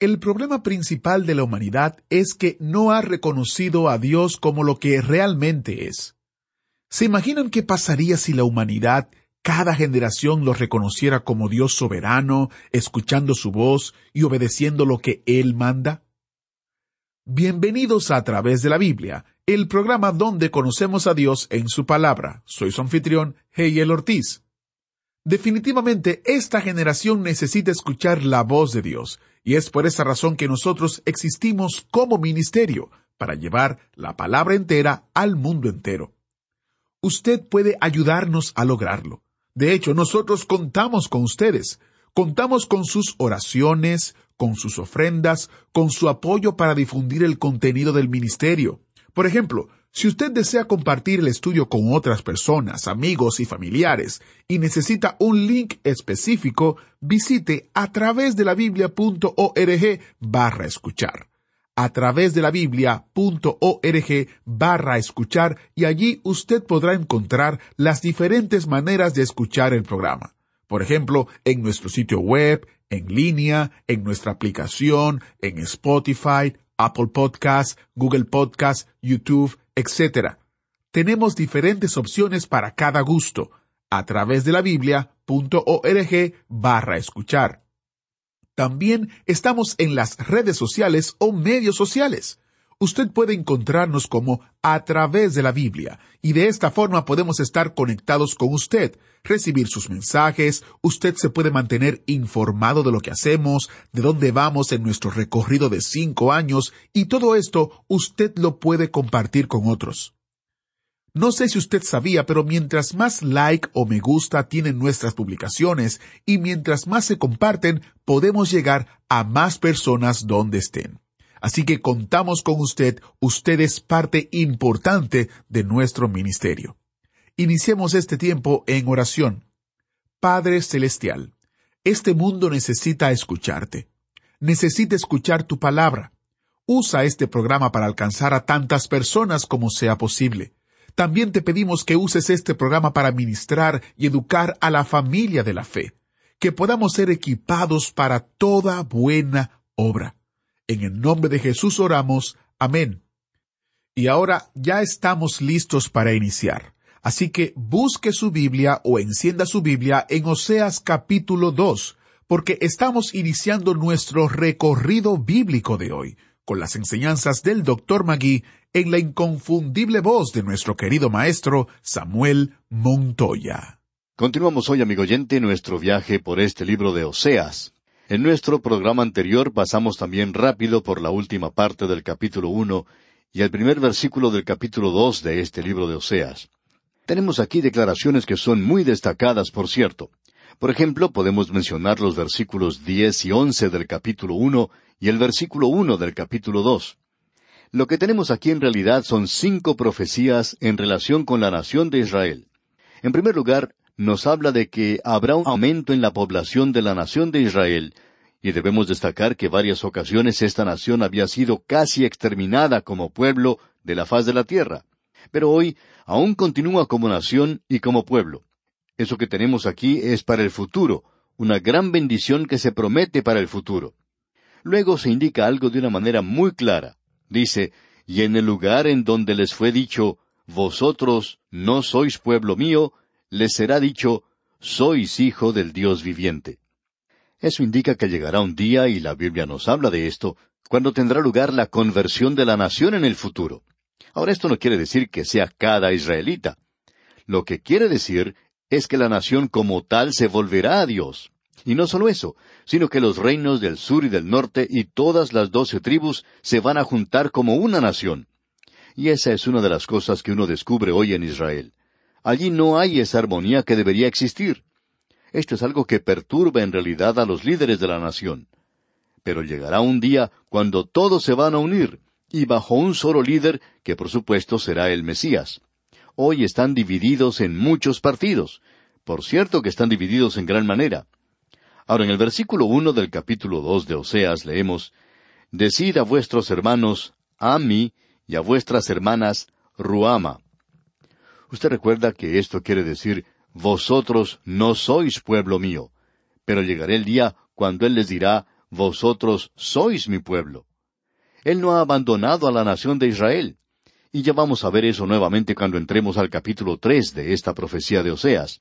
El problema principal de la humanidad es que no ha reconocido a Dios como lo que realmente es. ¿Se imaginan qué pasaría si la humanidad, cada generación, lo reconociera como Dios soberano, escuchando su voz y obedeciendo lo que Él manda? Bienvenidos a, través de la Biblia, el programa donde conocemos a Dios en su palabra. Soy su anfitrión, Heyel Ortiz. Definitivamente esta generación necesita escuchar la voz de Dios, y es por esa razón que nosotros existimos como ministerio, para llevar la palabra entera al mundo entero. Usted puede ayudarnos a lograrlo. De hecho, nosotros contamos con ustedes. Contamos con sus oraciones, con sus ofrendas, con su apoyo para difundir el contenido del ministerio. Por ejemplo, si usted desea compartir el estudio con otras personas, amigos y familiares y necesita un link específico, visite a través de la biblia.org barra escuchar. A través de la biblia.org barra escuchar y allí usted podrá encontrar las diferentes maneras de escuchar el programa. Por ejemplo, en nuestro sitio web, en línea, en nuestra aplicación, en Spotify, Apple Podcasts, Google Podcasts, YouTube, etc. Tenemos diferentes opciones para cada gusto a través de la biblia.org barra escuchar. También estamos en las redes sociales o medios sociales. Usted puede encontrarnos como a través de la Biblia y de esta forma podemos estar conectados con usted, recibir sus mensajes, usted se puede mantener informado de lo que hacemos, de dónde vamos en nuestro recorrido de cinco años y todo esto usted lo puede compartir con otros. No sé si usted sabía, pero mientras más like o me gusta tienen nuestras publicaciones y mientras más se comparten, podemos llegar a más personas donde estén. Así que contamos con usted, usted es parte importante de nuestro ministerio. Iniciemos este tiempo en oración. Padre Celestial, este mundo necesita escucharte. Necesita escuchar tu palabra. Usa este programa para alcanzar a tantas personas como sea posible. También te pedimos que uses este programa para ministrar y educar a la familia de la fe, que podamos ser equipados para toda buena obra. En el nombre de Jesús oramos. Amén. Y ahora ya estamos listos para iniciar. Así que busque su Biblia o encienda su Biblia en Oseas capítulo 2, porque estamos iniciando nuestro recorrido bíblico de hoy, con las enseñanzas del Dr. Magui en la inconfundible voz de nuestro querido maestro Samuel Montoya. Continuamos hoy, amigo oyente, nuestro viaje por este libro de Oseas. En nuestro programa anterior pasamos también rápido por la última parte del capítulo uno y el primer versículo del capítulo dos de este libro de Oseas. Tenemos aquí declaraciones que son muy destacadas, por cierto. Por ejemplo, podemos mencionar los versículos diez y once del capítulo uno y el versículo uno del capítulo dos. Lo que tenemos aquí en realidad son cinco profecías en relación con la nación de Israel. En primer lugar, nos habla de que habrá un aumento en la población de la nación de Israel, y debemos destacar que varias ocasiones esta nación había sido casi exterminada como pueblo de la faz de la tierra, pero hoy aún continúa como nación y como pueblo. Eso que tenemos aquí es para el futuro, una gran bendición que se promete para el futuro. Luego se indica algo de una manera muy clara. Dice, y en el lugar en donde les fue dicho, Vosotros no sois pueblo mío, les será dicho, sois hijo del Dios viviente. Eso indica que llegará un día, y la Biblia nos habla de esto, cuando tendrá lugar la conversión de la nación en el futuro. Ahora esto no quiere decir que sea cada israelita. Lo que quiere decir es que la nación como tal se volverá a Dios. Y no solo eso, sino que los reinos del sur y del norte y todas las doce tribus se van a juntar como una nación. Y esa es una de las cosas que uno descubre hoy en Israel. Allí no hay esa armonía que debería existir. Esto es algo que perturba en realidad a los líderes de la nación. Pero llegará un día cuando todos se van a unir, y bajo un solo líder, que por supuesto será el Mesías. Hoy están divididos en muchos partidos. Por cierto que están divididos en gran manera. Ahora en el versículo uno del capítulo dos de Oseas leemos Decid a vuestros hermanos Ami y a vuestras hermanas Ruama. Usted recuerda que esto quiere decir Vosotros no sois pueblo mío, pero llegará el día cuando Él les dirá Vosotros sois mi pueblo. Él no ha abandonado a la nación de Israel. Y ya vamos a ver eso nuevamente cuando entremos al capítulo tres de esta profecía de Oseas.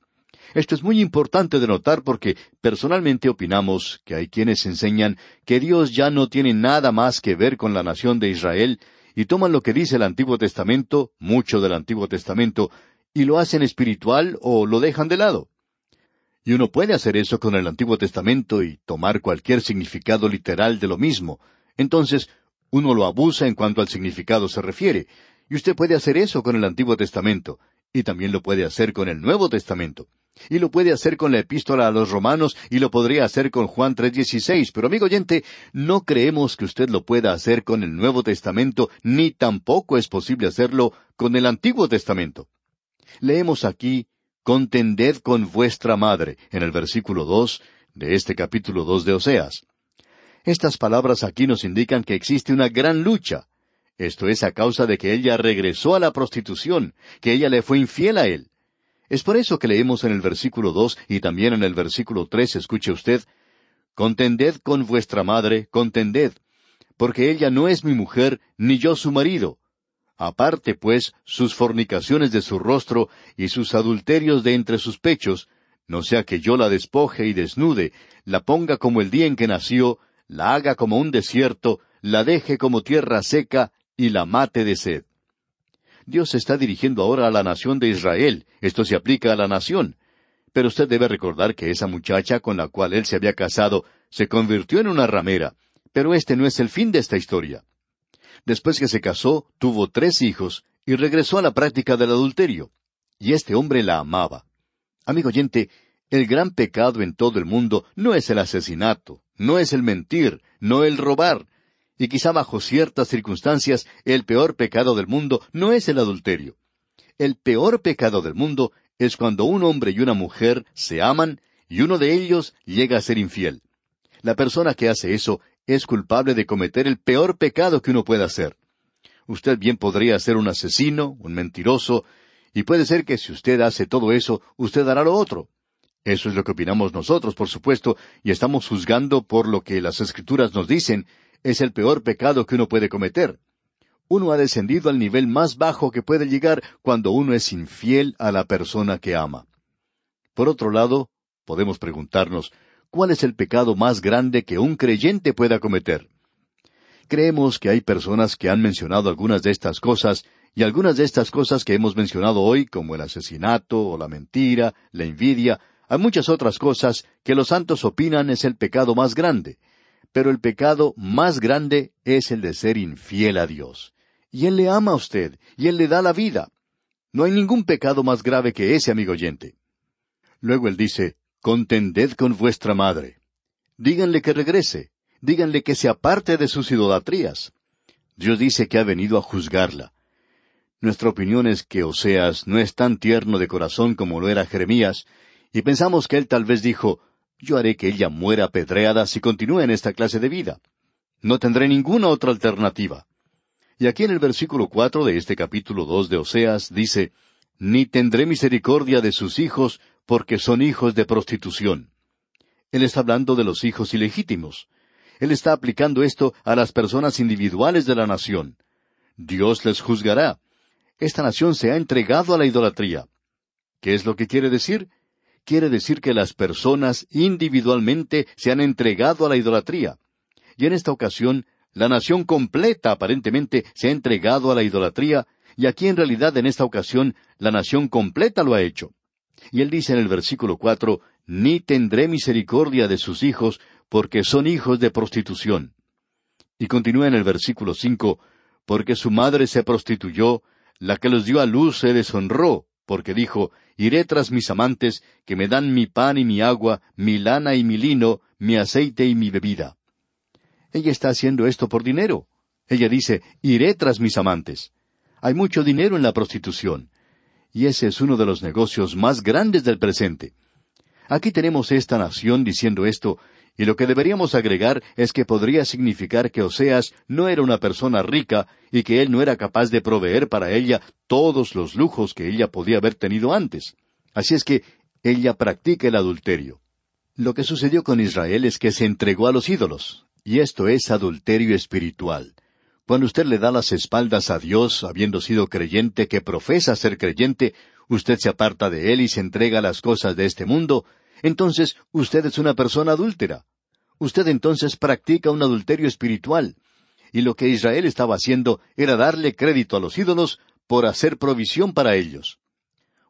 Esto es muy importante de notar porque personalmente opinamos que hay quienes enseñan que Dios ya no tiene nada más que ver con la nación de Israel y toman lo que dice el Antiguo Testamento, mucho del Antiguo Testamento, y lo hacen espiritual o lo dejan de lado. Y uno puede hacer eso con el Antiguo Testamento y tomar cualquier significado literal de lo mismo. Entonces, uno lo abusa en cuanto al significado se refiere. Y usted puede hacer eso con el Antiguo Testamento, y también lo puede hacer con el Nuevo Testamento. Y lo puede hacer con la epístola a los romanos y lo podría hacer con Juan 3.16. Pero amigo oyente, no creemos que usted lo pueda hacer con el Nuevo Testamento, ni tampoco es posible hacerlo con el Antiguo Testamento. Leemos aquí, contended con vuestra madre, en el versículo dos de este capítulo dos de Oseas. Estas palabras aquí nos indican que existe una gran lucha. Esto es a causa de que ella regresó a la prostitución, que ella le fue infiel a él. Es por eso que leemos en el versículo dos y también en el versículo tres, escuche usted, Contended con vuestra madre, contended, porque ella no es mi mujer, ni yo su marido. Aparte, pues, sus fornicaciones de su rostro y sus adulterios de entre sus pechos, no sea que yo la despoje y desnude, la ponga como el día en que nació, la haga como un desierto, la deje como tierra seca y la mate de sed. Dios está dirigiendo ahora a la nación de Israel. Esto se aplica a la nación. Pero usted debe recordar que esa muchacha con la cual él se había casado se convirtió en una ramera. Pero este no es el fin de esta historia. Después que se casó, tuvo tres hijos y regresó a la práctica del adulterio. Y este hombre la amaba. Amigo oyente, el gran pecado en todo el mundo no es el asesinato, no es el mentir, no el robar, y quizá bajo ciertas circunstancias el peor pecado del mundo no es el adulterio. El peor pecado del mundo es cuando un hombre y una mujer se aman y uno de ellos llega a ser infiel. La persona que hace eso es culpable de cometer el peor pecado que uno pueda hacer. Usted bien podría ser un asesino, un mentiroso, y puede ser que si usted hace todo eso, usted hará lo otro. Eso es lo que opinamos nosotros, por supuesto, y estamos juzgando por lo que las escrituras nos dicen, es el peor pecado que uno puede cometer. Uno ha descendido al nivel más bajo que puede llegar cuando uno es infiel a la persona que ama. Por otro lado, podemos preguntarnos, ¿cuál es el pecado más grande que un creyente pueda cometer? Creemos que hay personas que han mencionado algunas de estas cosas, y algunas de estas cosas que hemos mencionado hoy, como el asesinato o la mentira, la envidia, hay muchas otras cosas que los santos opinan es el pecado más grande, pero el pecado más grande es el de ser infiel a Dios. Y Él le ama a usted, y Él le da la vida. No hay ningún pecado más grave que ese, amigo oyente. Luego Él dice, Contended con vuestra madre. Díganle que regrese, díganle que se aparte de sus idolatrías. Dios dice que ha venido a juzgarla. Nuestra opinión es que Oseas no es tan tierno de corazón como lo era Jeremías, y pensamos que él tal vez dijo, yo haré que ella muera apedreada si continúa en esta clase de vida. No tendré ninguna otra alternativa. Y aquí en el versículo cuatro de este capítulo dos de Oseas dice, Ni tendré misericordia de sus hijos, porque son hijos de prostitución. Él está hablando de los hijos ilegítimos. Él está aplicando esto a las personas individuales de la nación. Dios les juzgará. Esta nación se ha entregado a la idolatría. ¿Qué es lo que quiere decir? Quiere decir que las personas individualmente se han entregado a la idolatría. Y en esta ocasión, la nación completa aparentemente se ha entregado a la idolatría, y aquí en realidad en esta ocasión la nación completa lo ha hecho. Y él dice en el versículo cuatro, Ni tendré misericordia de sus hijos, porque son hijos de prostitución. Y continúa en el versículo cinco, Porque su madre se prostituyó, la que los dio a luz se deshonró, porque dijo, Iré tras mis amantes, que me dan mi pan y mi agua, mi lana y mi lino, mi aceite y mi bebida. Ella está haciendo esto por dinero. Ella dice, Iré tras mis amantes. Hay mucho dinero en la prostitución. Y ese es uno de los negocios más grandes del presente. Aquí tenemos esta nación diciendo esto, y lo que deberíamos agregar es que podría significar que Oseas no era una persona rica y que él no era capaz de proveer para ella todos los lujos que ella podía haber tenido antes. Así es que ella practica el adulterio. Lo que sucedió con Israel es que se entregó a los ídolos, y esto es adulterio espiritual. Cuando usted le da las espaldas a Dios, habiendo sido creyente que profesa ser creyente, usted se aparta de Él y se entrega a las cosas de este mundo, entonces usted es una persona adúltera. Usted entonces practica un adulterio espiritual. Y lo que Israel estaba haciendo era darle crédito a los ídolos por hacer provisión para ellos.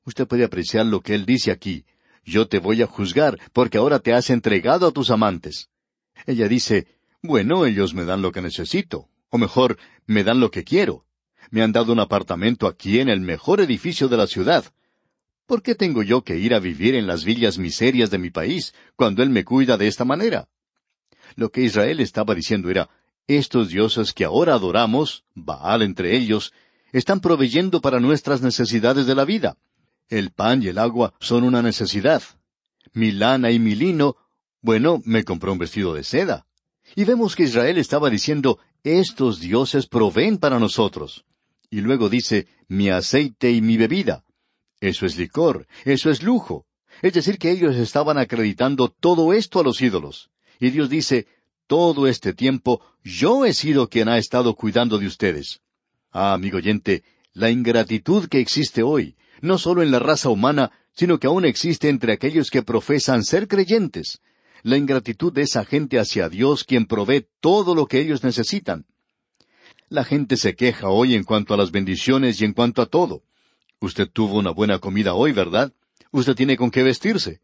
Usted puede apreciar lo que él dice aquí. Yo te voy a juzgar, porque ahora te has entregado a tus amantes. Ella dice, bueno, ellos me dan lo que necesito, o mejor, me dan lo que quiero. Me han dado un apartamento aquí en el mejor edificio de la ciudad. ¿Por qué tengo yo que ir a vivir en las villas miserias de mi país cuando Él me cuida de esta manera? Lo que Israel estaba diciendo era, estos dioses que ahora adoramos, Baal entre ellos, están proveyendo para nuestras necesidades de la vida. El pan y el agua son una necesidad. Mi lana y mi lino, bueno, me compró un vestido de seda. Y vemos que Israel estaba diciendo, estos dioses proveen para nosotros. Y luego dice, mi aceite y mi bebida. Eso es licor, eso es lujo. Es decir, que ellos estaban acreditando todo esto a los ídolos. Y Dios dice, todo este tiempo yo he sido quien ha estado cuidando de ustedes. Ah, amigo oyente, la ingratitud que existe hoy, no solo en la raza humana, sino que aún existe entre aquellos que profesan ser creyentes. La ingratitud de esa gente hacia Dios quien provee todo lo que ellos necesitan. La gente se queja hoy en cuanto a las bendiciones y en cuanto a todo. Usted tuvo una buena comida hoy, ¿verdad? Usted tiene con qué vestirse.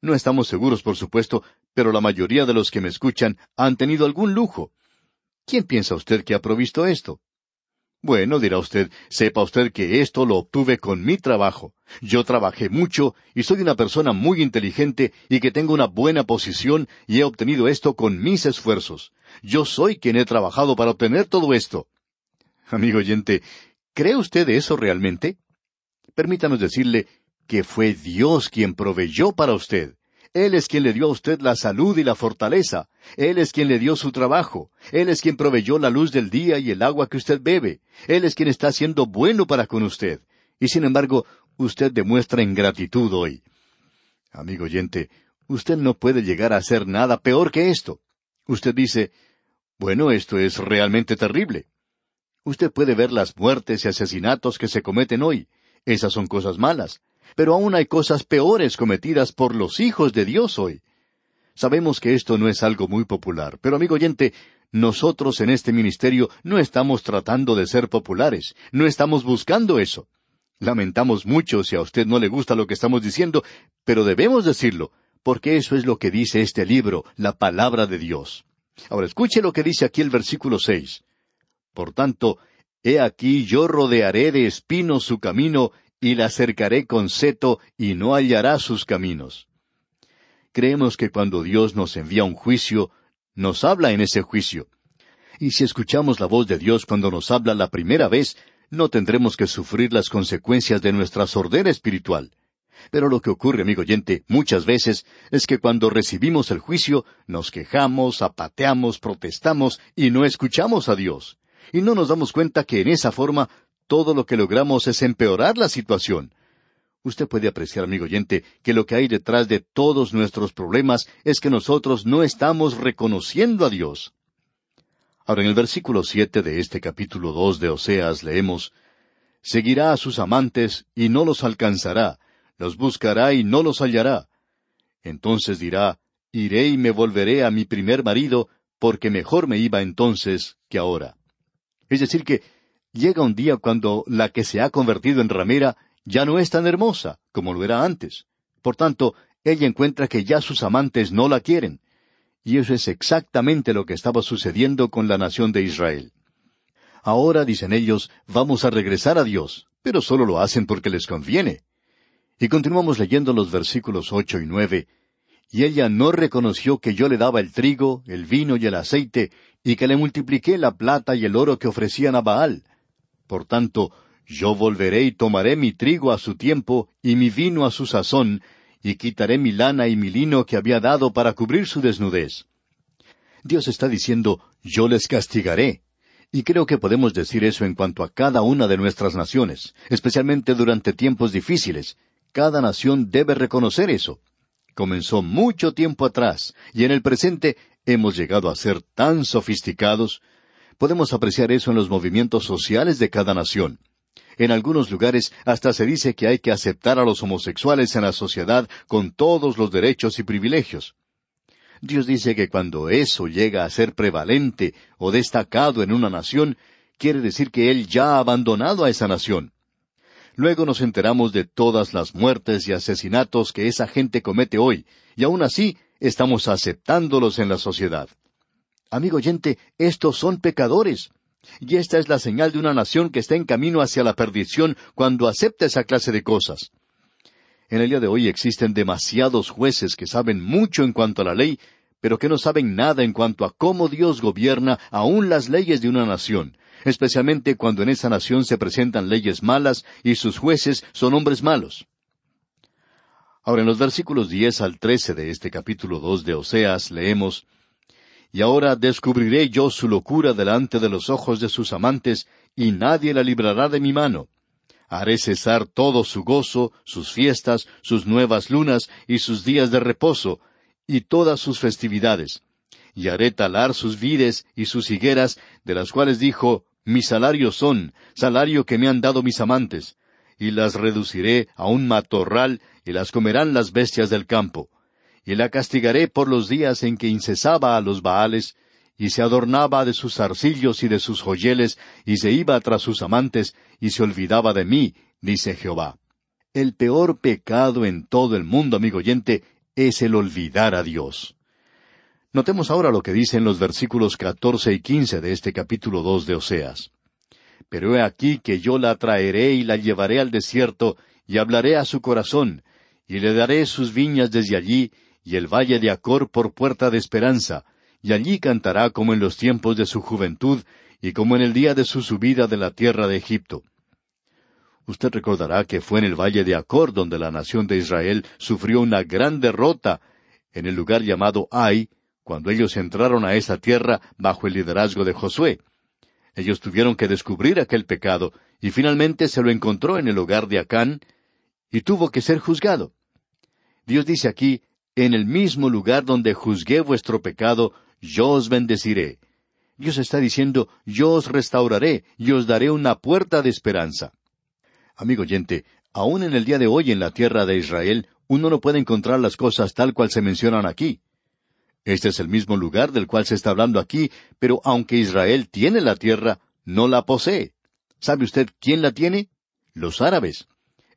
No estamos seguros, por supuesto, pero la mayoría de los que me escuchan han tenido algún lujo. ¿Quién piensa usted que ha provisto esto? Bueno, dirá usted, sepa usted que esto lo obtuve con mi trabajo. Yo trabajé mucho y soy una persona muy inteligente y que tengo una buena posición y he obtenido esto con mis esfuerzos. Yo soy quien he trabajado para obtener todo esto. Amigo oyente, ¿cree usted eso realmente? Permítanos decirle que fue Dios quien proveyó para usted. Él es quien le dio a usted la salud y la fortaleza. Él es quien le dio su trabajo. Él es quien proveyó la luz del día y el agua que usted bebe. Él es quien está siendo bueno para con usted. Y sin embargo, usted demuestra ingratitud hoy. Amigo oyente, usted no puede llegar a hacer nada peor que esto. Usted dice, bueno, esto es realmente terrible. Usted puede ver las muertes y asesinatos que se cometen hoy. Esas son cosas malas. Pero aún hay cosas peores cometidas por los hijos de Dios hoy. Sabemos que esto no es algo muy popular, pero amigo oyente, nosotros en este ministerio no estamos tratando de ser populares, no estamos buscando eso. Lamentamos mucho si a usted no le gusta lo que estamos diciendo, pero debemos decirlo, porque eso es lo que dice este libro, la palabra de Dios. Ahora escuche lo que dice aquí el versículo seis. Por tanto, He aquí yo rodearé de espinos su camino, y la cercaré con seto, y no hallará sus caminos. Creemos que cuando Dios nos envía un juicio, nos habla en ese juicio. Y si escuchamos la voz de Dios cuando nos habla la primera vez, no tendremos que sufrir las consecuencias de nuestra sordera espiritual. Pero lo que ocurre, amigo oyente, muchas veces es que cuando recibimos el juicio, nos quejamos, apateamos, protestamos y no escuchamos a Dios y no nos damos cuenta que en esa forma todo lo que logramos es empeorar la situación. Usted puede apreciar, amigo oyente, que lo que hay detrás de todos nuestros problemas es que nosotros no estamos reconociendo a Dios. Ahora en el versículo siete de este capítulo dos de Oseas leemos Seguirá a sus amantes y no los alcanzará, los buscará y no los hallará. Entonces dirá Iré y me volveré a mi primer marido, porque mejor me iba entonces que ahora. Es decir, que llega un día cuando la que se ha convertido en ramera ya no es tan hermosa como lo era antes. Por tanto, ella encuentra que ya sus amantes no la quieren. Y eso es exactamente lo que estaba sucediendo con la nación de Israel. Ahora, dicen ellos, vamos a regresar a Dios. pero solo lo hacen porque les conviene. Y continuamos leyendo los versículos ocho y nueve. Y ella no reconoció que yo le daba el trigo, el vino y el aceite, y que le multipliqué la plata y el oro que ofrecían a Baal. Por tanto, yo volveré y tomaré mi trigo a su tiempo y mi vino a su sazón, y quitaré mi lana y mi lino que había dado para cubrir su desnudez. Dios está diciendo, yo les castigaré. Y creo que podemos decir eso en cuanto a cada una de nuestras naciones, especialmente durante tiempos difíciles. Cada nación debe reconocer eso. Comenzó mucho tiempo atrás, y en el presente hemos llegado a ser tan sofisticados. Podemos apreciar eso en los movimientos sociales de cada nación. En algunos lugares hasta se dice que hay que aceptar a los homosexuales en la sociedad con todos los derechos y privilegios. Dios dice que cuando eso llega a ser prevalente o destacado en una nación, quiere decir que Él ya ha abandonado a esa nación. Luego nos enteramos de todas las muertes y asesinatos que esa gente comete hoy, y aún así estamos aceptándolos en la sociedad. Amigo oyente, estos son pecadores. Y esta es la señal de una nación que está en camino hacia la perdición cuando acepta esa clase de cosas. En el día de hoy existen demasiados jueces que saben mucho en cuanto a la ley, pero que no saben nada en cuanto a cómo Dios gobierna aún las leyes de una nación, especialmente cuando en esa nación se presentan leyes malas y sus jueces son hombres malos. Ahora en los versículos diez al trece de este capítulo dos de Oseas leemos y ahora descubriré yo su locura delante de los ojos de sus amantes, y nadie la librará de mi mano. Haré cesar todo su gozo, sus fiestas, sus nuevas lunas y sus días de reposo, y todas sus festividades. Y haré talar sus vides y sus higueras, de las cuales dijo, Mi salario son, salario que me han dado mis amantes, y las reduciré a un matorral, y las comerán las bestias del campo y la castigaré por los días en que incesaba a los Baales, y se adornaba de sus arcillos y de sus joyeles, y se iba tras sus amantes, y se olvidaba de mí, dice Jehová. El peor pecado en todo el mundo, amigo oyente, es el olvidar a Dios. Notemos ahora lo que dicen los versículos catorce y quince de este capítulo dos de Oseas. Pero he aquí que yo la traeré y la llevaré al desierto, y hablaré a su corazón, y le daré sus viñas desde allí, y el valle de Acor por puerta de esperanza, y allí cantará como en los tiempos de su juventud, y como en el día de su subida de la tierra de Egipto. Usted recordará que fue en el valle de Acor donde la nación de Israel sufrió una gran derrota en el lugar llamado Ai, cuando ellos entraron a esa tierra bajo el liderazgo de Josué. Ellos tuvieron que descubrir aquel pecado, y finalmente se lo encontró en el hogar de Acán, y tuvo que ser juzgado. Dios dice aquí, en el mismo lugar donde juzgué vuestro pecado, yo os bendeciré. Dios está diciendo, yo os restauraré y os daré una puerta de esperanza. Amigo oyente, aún en el día de hoy en la tierra de Israel, uno no puede encontrar las cosas tal cual se mencionan aquí. Este es el mismo lugar del cual se está hablando aquí, pero aunque Israel tiene la tierra, no la posee. ¿Sabe usted quién la tiene? Los árabes.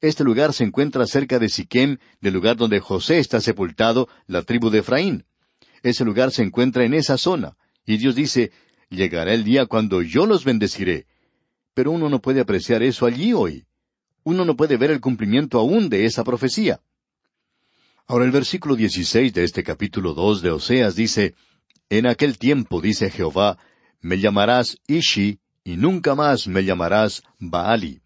Este lugar se encuentra cerca de Siquem, del lugar donde José está sepultado, la tribu de Efraín. Ese lugar se encuentra en esa zona. Y Dios dice, llegará el día cuando yo los bendeciré. Pero uno no puede apreciar eso allí hoy. Uno no puede ver el cumplimiento aún de esa profecía. Ahora el versículo 16 de este capítulo dos de Oseas dice, En aquel tiempo, dice Jehová, me llamarás Ishi, y nunca más me llamarás Baali.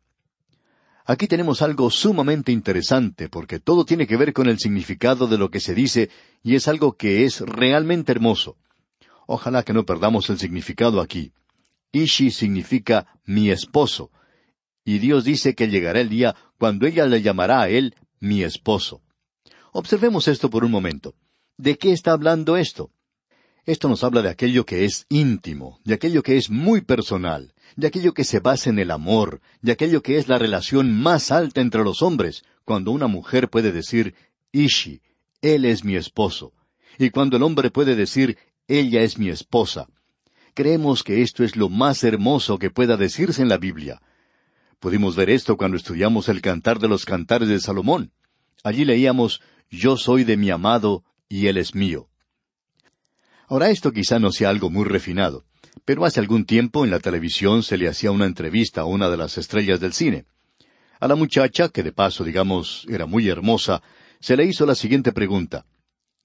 Aquí tenemos algo sumamente interesante porque todo tiene que ver con el significado de lo que se dice y es algo que es realmente hermoso. Ojalá que no perdamos el significado aquí. Ishi significa mi esposo. Y Dios dice que llegará el día cuando ella le llamará a él mi esposo. Observemos esto por un momento. ¿De qué está hablando esto? Esto nos habla de aquello que es íntimo, de aquello que es muy personal de aquello que se basa en el amor, de aquello que es la relación más alta entre los hombres, cuando una mujer puede decir, Ishi, él es mi esposo, y cuando el hombre puede decir, ella es mi esposa. Creemos que esto es lo más hermoso que pueda decirse en la Biblia. Pudimos ver esto cuando estudiamos el cantar de los cantares de Salomón. Allí leíamos, Yo soy de mi amado, y él es mío. Ahora esto quizá no sea algo muy refinado, pero hace algún tiempo en la televisión se le hacía una entrevista a una de las estrellas del cine. A la muchacha, que de paso, digamos, era muy hermosa, se le hizo la siguiente pregunta.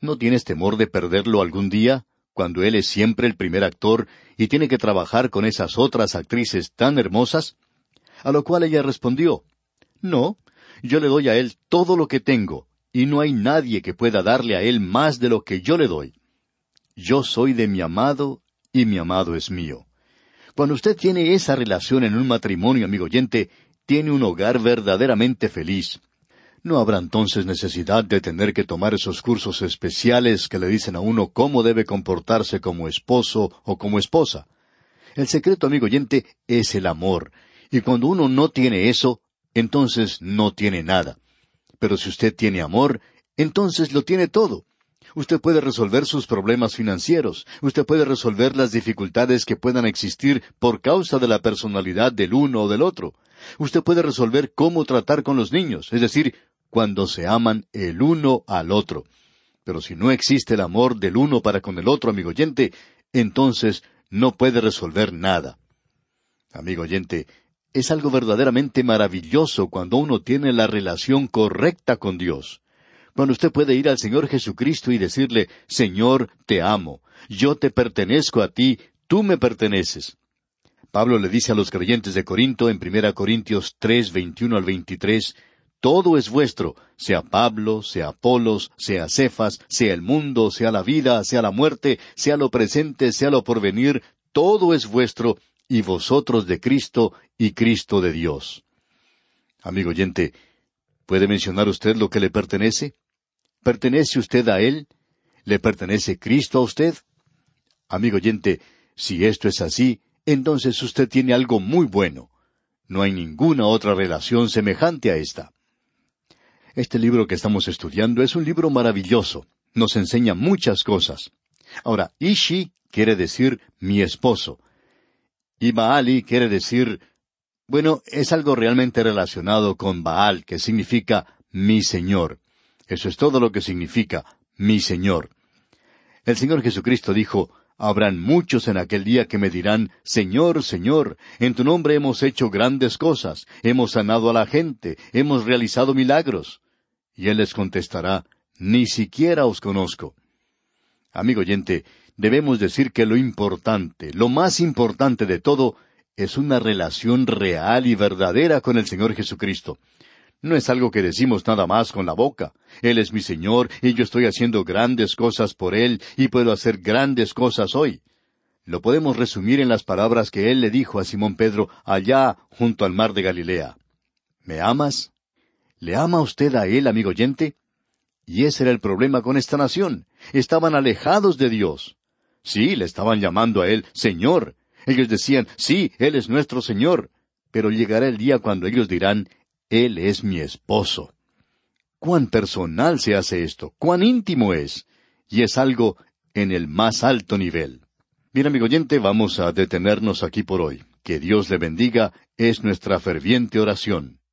¿No tienes temor de perderlo algún día, cuando él es siempre el primer actor y tiene que trabajar con esas otras actrices tan hermosas? A lo cual ella respondió, No, yo le doy a él todo lo que tengo, y no hay nadie que pueda darle a él más de lo que yo le doy. Yo soy de mi amado, y mi amado es mío. Cuando usted tiene esa relación en un matrimonio, amigo oyente, tiene un hogar verdaderamente feliz. No habrá entonces necesidad de tener que tomar esos cursos especiales que le dicen a uno cómo debe comportarse como esposo o como esposa. El secreto, amigo oyente, es el amor. Y cuando uno no tiene eso, entonces no tiene nada. Pero si usted tiene amor, entonces lo tiene todo. Usted puede resolver sus problemas financieros, usted puede resolver las dificultades que puedan existir por causa de la personalidad del uno o del otro. Usted puede resolver cómo tratar con los niños, es decir, cuando se aman el uno al otro. Pero si no existe el amor del uno para con el otro, amigo oyente, entonces no puede resolver nada. Amigo oyente, es algo verdaderamente maravilloso cuando uno tiene la relación correcta con Dios. Cuando usted puede ir al Señor Jesucristo y decirle, Señor, te amo, yo te pertenezco a ti, tú me perteneces. Pablo le dice a los creyentes de Corinto en 1 Corintios tres, veintiuno al 23, todo es vuestro, sea Pablo, sea Apolos, sea Cefas, sea el mundo, sea la vida, sea la muerte, sea lo presente, sea lo porvenir, todo es vuestro, y vosotros de Cristo, y Cristo de Dios. Amigo oyente, ¿puede mencionar usted lo que le pertenece? ¿Pertenece usted a Él? ¿Le pertenece Cristo a usted? Amigo oyente, si esto es así, entonces usted tiene algo muy bueno. No hay ninguna otra relación semejante a esta. Este libro que estamos estudiando es un libro maravilloso. Nos enseña muchas cosas. Ahora, Ishi quiere decir mi esposo. Y Baali quiere decir, bueno, es algo realmente relacionado con Baal, que significa mi Señor. Eso es todo lo que significa mi Señor. El Señor Jesucristo dijo, Habrán muchos en aquel día que me dirán, Señor, Señor, en tu nombre hemos hecho grandes cosas, hemos sanado a la gente, hemos realizado milagros. Y Él les contestará, Ni siquiera os conozco. Amigo oyente, debemos decir que lo importante, lo más importante de todo, es una relación real y verdadera con el Señor Jesucristo. No es algo que decimos nada más con la boca. Él es mi Señor y yo estoy haciendo grandes cosas por Él y puedo hacer grandes cosas hoy. Lo podemos resumir en las palabras que Él le dijo a Simón Pedro allá junto al mar de Galilea. ¿Me amas? ¿Le ama usted a Él, amigo oyente? Y ese era el problema con esta nación. Estaban alejados de Dios. Sí, le estaban llamando a Él Señor. Ellos decían, sí, Él es nuestro Señor. Pero llegará el día cuando ellos dirán, él es mi esposo. Cuán personal se hace esto, cuán íntimo es, y es algo en el más alto nivel. Bien, amigo oyente, vamos a detenernos aquí por hoy. Que Dios le bendiga es nuestra ferviente oración.